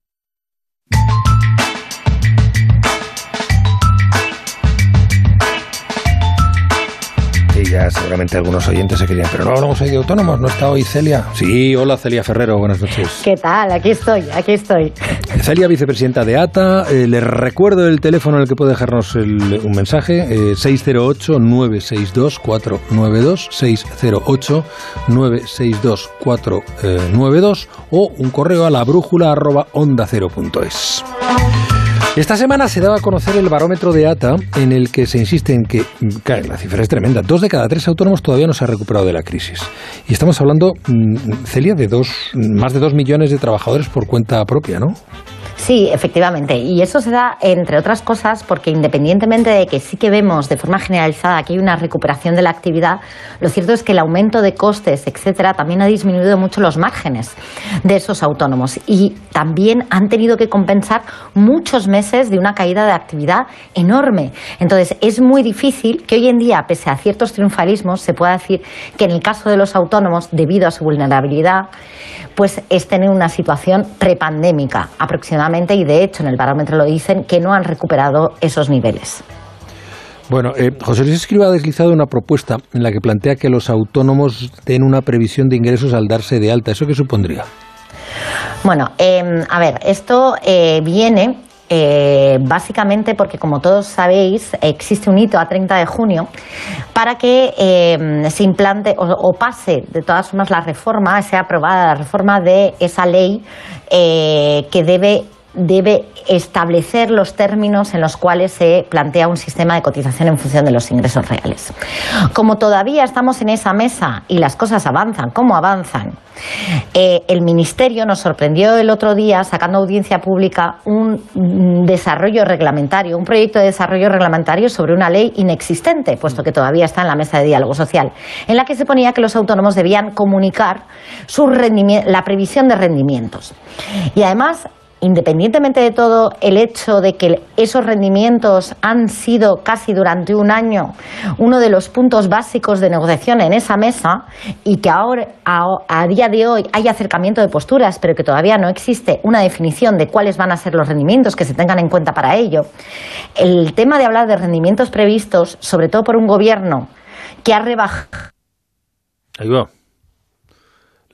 Ya seguramente algunos oyentes se querían, pero no hablamos hoy de autónomos, ¿no está hoy Celia? Sí, hola Celia Ferrero, buenas noches. ¿Qué tal? Aquí estoy, aquí estoy. Celia, vicepresidenta de ATA, eh, les recuerdo el teléfono en el que puede dejarnos el- un mensaje, eh, 608-962-492, 608-962-492 o un correo a la brújula arroba onda cero punto es. Esta semana se daba a conocer el barómetro de ATA en el que se insiste en que, claro, la cifra es tremenda, dos de cada tres autónomos todavía no se ha recuperado de la crisis. Y estamos hablando, mm, Celia, de dos, más de dos millones de trabajadores por cuenta propia, ¿no? Sí, efectivamente. Y eso se da, entre otras cosas, porque independientemente de que sí que vemos de forma generalizada que hay una recuperación de la actividad, lo cierto es que el aumento de costes, etcétera, también ha disminuido mucho los márgenes de esos autónomos. Y también han tenido que compensar muchos meses de una caída de actividad enorme. Entonces, es muy difícil que hoy en día, pese a ciertos triunfalismos, se pueda decir que en el caso de los autónomos, debido a su vulnerabilidad, pues estén en una situación prepandémica aproximadamente y de hecho en el barómetro lo dicen que no han recuperado esos niveles. Bueno, eh, José Luis Escriba ha deslizado una propuesta en la que plantea que los autónomos den una previsión de ingresos al darse de alta. ¿Eso qué supondría? Bueno, eh, a ver, esto eh, viene eh, básicamente porque, como todos sabéis, existe un hito a 30 de junio para que eh, se implante o, o pase, de todas formas, la reforma, sea aprobada la reforma de esa ley eh, que debe debe establecer los términos en los cuales se plantea un sistema de cotización en función de los ingresos reales. Como todavía estamos en esa mesa y las cosas avanzan como avanzan, eh, el Ministerio nos sorprendió el otro día sacando audiencia pública un desarrollo reglamentario, un proyecto de desarrollo reglamentario sobre una ley inexistente, puesto que todavía está en la mesa de diálogo social, en la que se ponía que los autónomos debían comunicar su la previsión de rendimientos. Y además independientemente de todo el hecho de que esos rendimientos han sido casi durante un año uno de los puntos básicos de negociación en esa mesa y que ahora a, día de hoy hay acercamiento de posturas pero que todavía no existe una definición de cuáles van a ser los rendimientos que se tengan en cuenta para ello el tema de hablar de rendimientos previstos sobre todo por un gobierno que ha rebajado.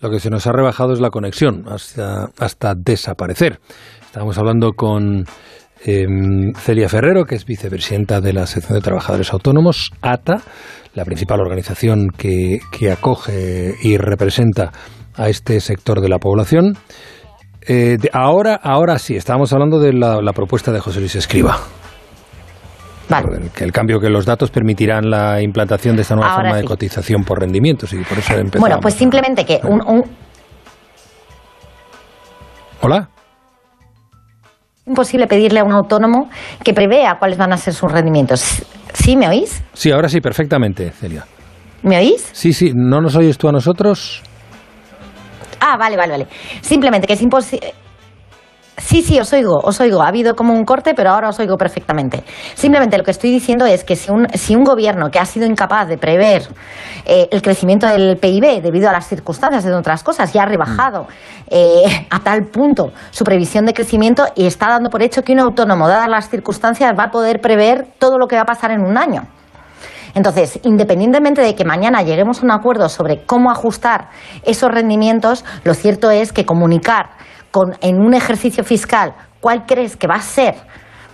Lo que se nos ha rebajado es la conexión hasta, hasta desaparecer. Estábamos hablando con eh, Celia Ferrero, que es vicepresidenta de la sección de trabajadores autónomos, ATA, la principal organización que, que acoge y representa a este sector de la población. Eh, ahora, ahora sí, estábamos hablando de la propuesta de José Luis Escriba. El- Que el cambio que los datos permitirán la implantación de esta nueva Ahora forma de cotización por rendimientos y por eso empezamos. bueno pues simplemente que un- un, Hola. imposible pedirle a un autónomo que prevea cuáles van a ser sus rendimientos. ¿Sí me oís? Sí, ahora sí, perfectamente, Celia. ¿Me oís? Sí, sí, ¿no nos oyes tú a nosotros? Ah, vale, vale, vale. Simplemente que es imposible. Sí, sí, os oigo, os oigo. Ha habido como un corte, pero ahora os oigo perfectamente. Simplemente lo que estoy diciendo es que si un, si un gobierno que ha sido incapaz de prever eh, el crecimiento del PIB debido a las circunstancias de otras cosas ya ha rebajado eh, a tal punto su previsión de crecimiento y está dando por hecho que un autónomo, dadas las circunstancias, va a poder prever todo lo que va a pasar en un año. Entonces, independientemente de que mañana lleguemos a un acuerdo sobre cómo ajustar esos rendimientos, lo cierto es que comunicar con, en un ejercicio fiscal cuál crees que va a ser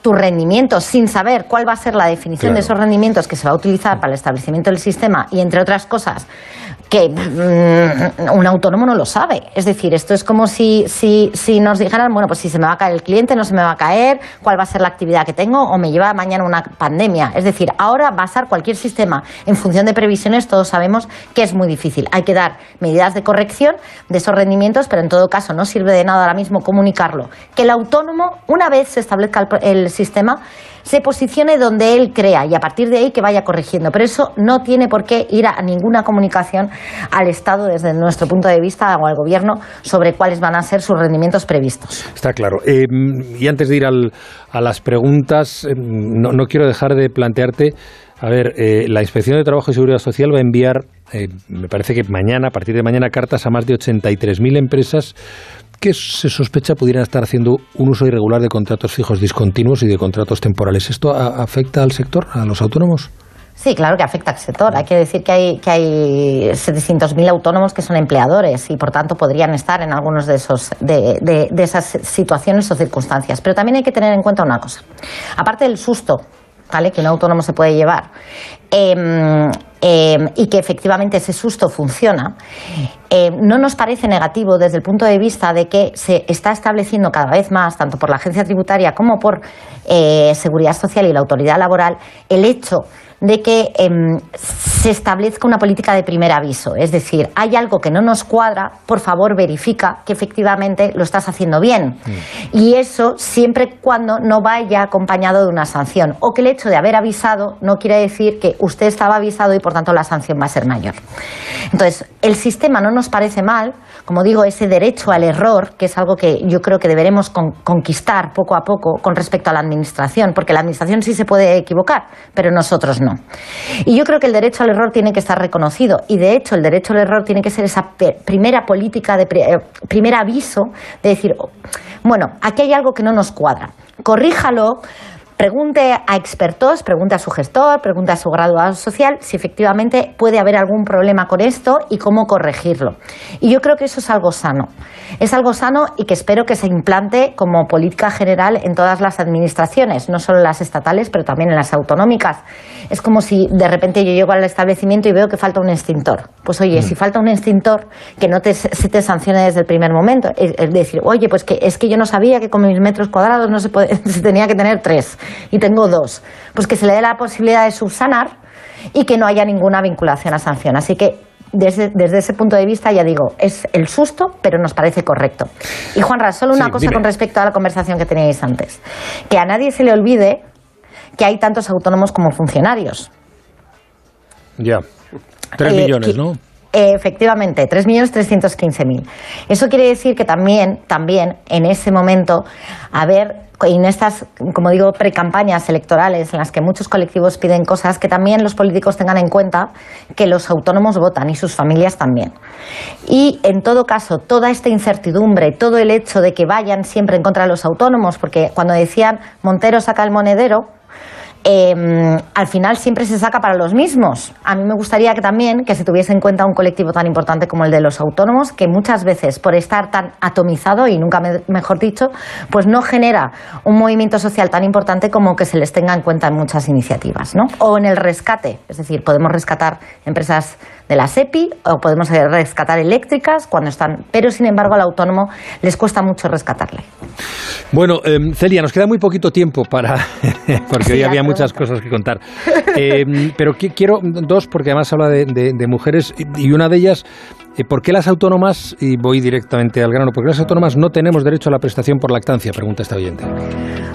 tus rendimientos sin saber cuál va a ser la definición de esos rendimientos que se va a utilizar para el establecimiento del sistema y, entre otras cosas, que mm, un autónomo no lo sabe. Es decir, esto es como si, si, si nos dijeran, bueno, pues si se me va a caer el cliente, no se me va a caer, cuál va a ser la actividad que tengo o me lleva mañana una pandemia. Es decir, ahora basar cualquier sistema en función de previsiones, todos sabemos que es muy difícil. Hay que dar medidas de corrección de esos rendimientos, pero en todo caso no sirve de nada ahora mismo comunicarlo. Que el autónomo, una vez se establezca el, el sistema, se posicione donde él crea y a partir de ahí que vaya corrigiendo. Pero eso no tiene por qué ir a ninguna comunicación al Estado desde nuestro punto de vista o al Gobierno sobre cuáles van a ser sus rendimientos previstos. Está claro. Eh, y antes de ir a las preguntas, eh, no, quiero dejar de plantearte, a ver, eh, la Inspección de Trabajo y Seguridad Social va a enviar, me parece que mañana, a partir de mañana, cartas a más de 83.000 empresas que se sospecha pudieran estar haciendo un uso irregular de contratos fijos discontinuos y de contratos temporales. ¿Esto afecta al sector, a los autónomos? Sí, claro que afecta al sector. Hay que decir que hay, que hay 700.000 autónomos que son empleadores y, por tanto, podrían estar en algunos de, esos, de, de, esas situaciones o circunstancias. Pero también hay que tener en cuenta una cosa. Aparte del susto que un autónomo se puede llevar, em, em, y que efectivamente ese susto funciona, em, no nos parece negativo desde el punto de vista de que se está estableciendo cada vez más, tanto por la agencia tributaria como por eh, Seguridad Social y la Autoridad Laboral, el hecho de que em, se establezca una política de primer aviso. Es decir, hay algo que no nos cuadra, por favor verifica que efectivamente lo estás haciendo bien. Mm. Y eso siempre cuando no vaya acompañado de una sanción. O que el hecho de haber avisado no quiere decir que usted estaba avisado y por tanto la sanción va a ser mayor. Entonces, el sistema no nos parece mal, como digo, ese derecho al error, que es algo que yo creo que deberemos conquistar poco a poco con respecto a la administración, porque la administración sí se puede equivocar, pero nosotros no. Y yo creo que el derecho al error tiene que estar reconocido y de hecho el derecho al error tiene que ser esa primera política de eh, primer aviso de decir, oh, bueno, aquí hay algo que no nos cuadra. Corríjalo, Pregunte a expertos, pregunte a su gestor, pregunte a su graduado social si efectivamente puede haber algún problema con esto y cómo corregirlo. Y yo creo que eso es algo sano. Es algo sano y que espero que se implante como política general en todas las administraciones, no solo en las estatales, pero también en las autonómicas. Es como si de repente yo llego al establecimiento y veo que falta un extintor. Pues oye, si mm. falta un extintor, que no te, se te sancione desde el primer momento. Es, decir, oye, pues que es que yo no sabía que con mis metros cuadrados no se, se tenía que tener tres y tengo dos, pues que se le dé la posibilidad de subsanar y que no haya ninguna vinculación a sanción. Así que desde, ese punto de vista, ya digo, es el susto, pero nos parece correcto. Y Juanra, solo una cosa con respecto a la conversación que teníais antes. Que a nadie se le olvide que hay tantos autónomos como funcionarios. Ya. Tres eh, millones, ¿no? Efectivamente, 3.315.000. Eso quiere decir que también, también en ese momento, a ver, en estas, como digo, precampañas electorales en las que muchos colectivos piden cosas, que también los políticos tengan en cuenta que los autónomos votan y sus familias también. Y en todo caso, toda esta incertidumbre, todo el hecho de que vayan siempre en contra de los autónomos, porque cuando decían Montero saca el monedero, Em, al final siempre se saca para los mismos. A mí me gustaría que también que se tuviese en cuenta un colectivo tan importante como el de los autónomos, que muchas veces por estar tan atomizado y nunca mejor dicho, pues no genera un movimiento social tan importante como que se les tenga en cuenta en muchas iniciativas, ¿no? O en el rescate, es decir, podemos rescatar empresas de la SEPI o podemos rescatar eléctricas cuando están, pero sin embargo al autónomo les cuesta mucho rescatarle. Bueno, em, Celia, nos queda muy poquito tiempo para, porque hoy había muchas cosas que contar. Em, pero quiero dos, porque además habla de mujeres y una de ellas ¿Por qué las autónomas, y voy directamente al grano, por qué las autónomas no tenemos derecho a la prestación por lactancia? Pregunta esta oyente.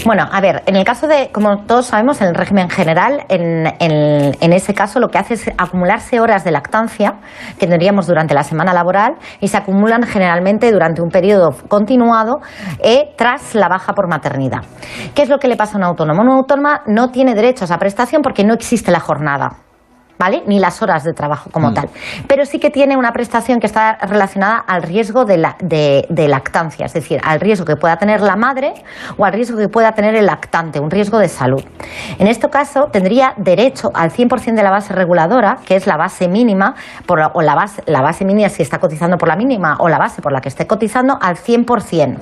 Bueno, a ver, en el caso de, como todos sabemos, en el régimen general, en, en, ese caso lo que hace es acumularse horas de lactancia que tendríamos durante la semana laboral y se acumulan generalmente durante un periodo continuado eh, tras la baja por maternidad. ¿Qué es lo que le pasa a un autónomo? Un autónoma no tiene derecho a esa prestación porque no existe la jornada. ¿Vale? Ni las horas de trabajo como tal. Pero sí que tiene una prestación que está relacionada al riesgo de, la, de, de lactancia, es decir, al riesgo que pueda tener la madre o al riesgo que pueda tener el lactante, un riesgo de salud. En este caso, tendría derecho al 100% de la base reguladora, que es la base mínima, por, o la base, la base mínima si está cotizando por la mínima o la base por la que esté cotizando, al 100%.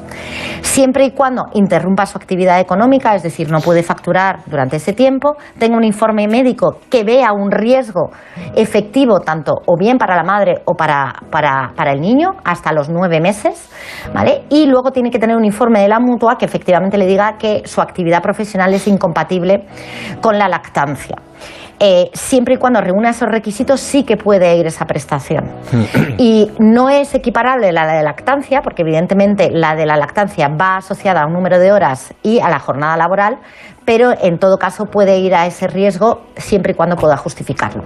Siempre y cuando interrumpa su actividad económica, es decir, no puede facturar durante ese tiempo, tenga un informe médico que vea un riesgo efectivo tanto o bien para la madre o para, para, para el niño hasta los nueve meses, ¿vale? Y luego tiene que tener un informe de la mutua que efectivamente le diga que su actividad profesional es incompatible con la lactancia. Eh, siempre y cuando reúna esos requisitos sí que puede ir esa prestación. Y no es equiparable la de lactancia, porque evidentemente la de la lactancia va asociada a un número de horas y a la jornada laboral, pero en todo caso puede ir a ese riesgo siempre y cuando pueda justificarlo.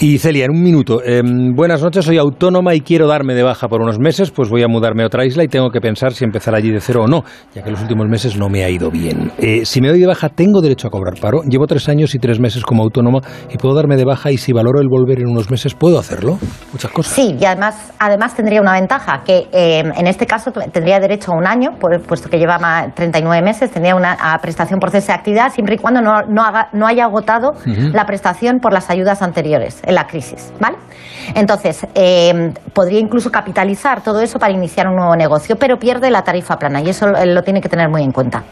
Y Celia, en un minuto. Eh, buenas noches, soy autónoma y quiero darme de baja por unos meses, pues voy a mudarme a otra isla y tengo que pensar si empezar allí de cero o no, ya que los últimos meses no me ha ido bien. Eh, si me doy de baja, ¿tengo derecho a cobrar paro? Llevo tres años y tres meses como autónoma y puedo darme de baja y si valoro el volver en unos meses, ¿puedo hacerlo? Muchas cosas. Sí, y además, además tendría una ventaja, que eh, en este caso tendría derecho a un año, puesto que lleva más- 39 meses, tendría una a prestación por cese actividad siempre y cuando no, no, haga- no haya agotado la prestación por las ayudas anteriores en la crisis, ¿vale? Entonces, eh, podría incluso capitalizar todo eso para iniciar un nuevo negocio, pero pierde la tarifa plana y eso lo, tiene que tener muy en cuenta.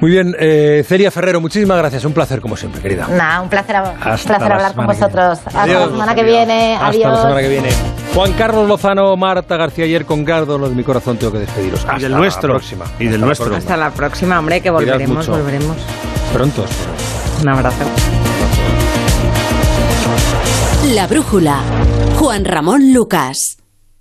Muy bien, eh, Celia Ferrero, muchísimas gracias. Un placer, como siempre, querida. Nada, un placer, un Hasta placer la hablar con vosotros. Hasta Adiós. la semana que viene. Hasta Adiós. la semana que viene. Juan Carlos Lozano, Marta García ayer con Gardo, los de mi corazón tengo que despediros. Hasta del la nuestro. próxima. Y del Hasta la nuestro. próxima. Hasta la próxima, hombre, que volveremos, volveremos. Pronto, espero. Un abrazo. La brújula. Juan Ramón Lucas.